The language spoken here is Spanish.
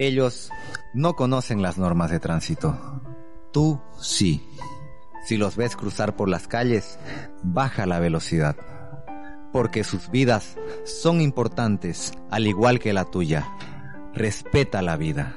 Ellos no conocen las normas de tránsito. Tú sí. Si los ves cruzar por las calles, baja la velocidad. Porque sus vidas son importantes, al igual que la tuya. Respeta la vida.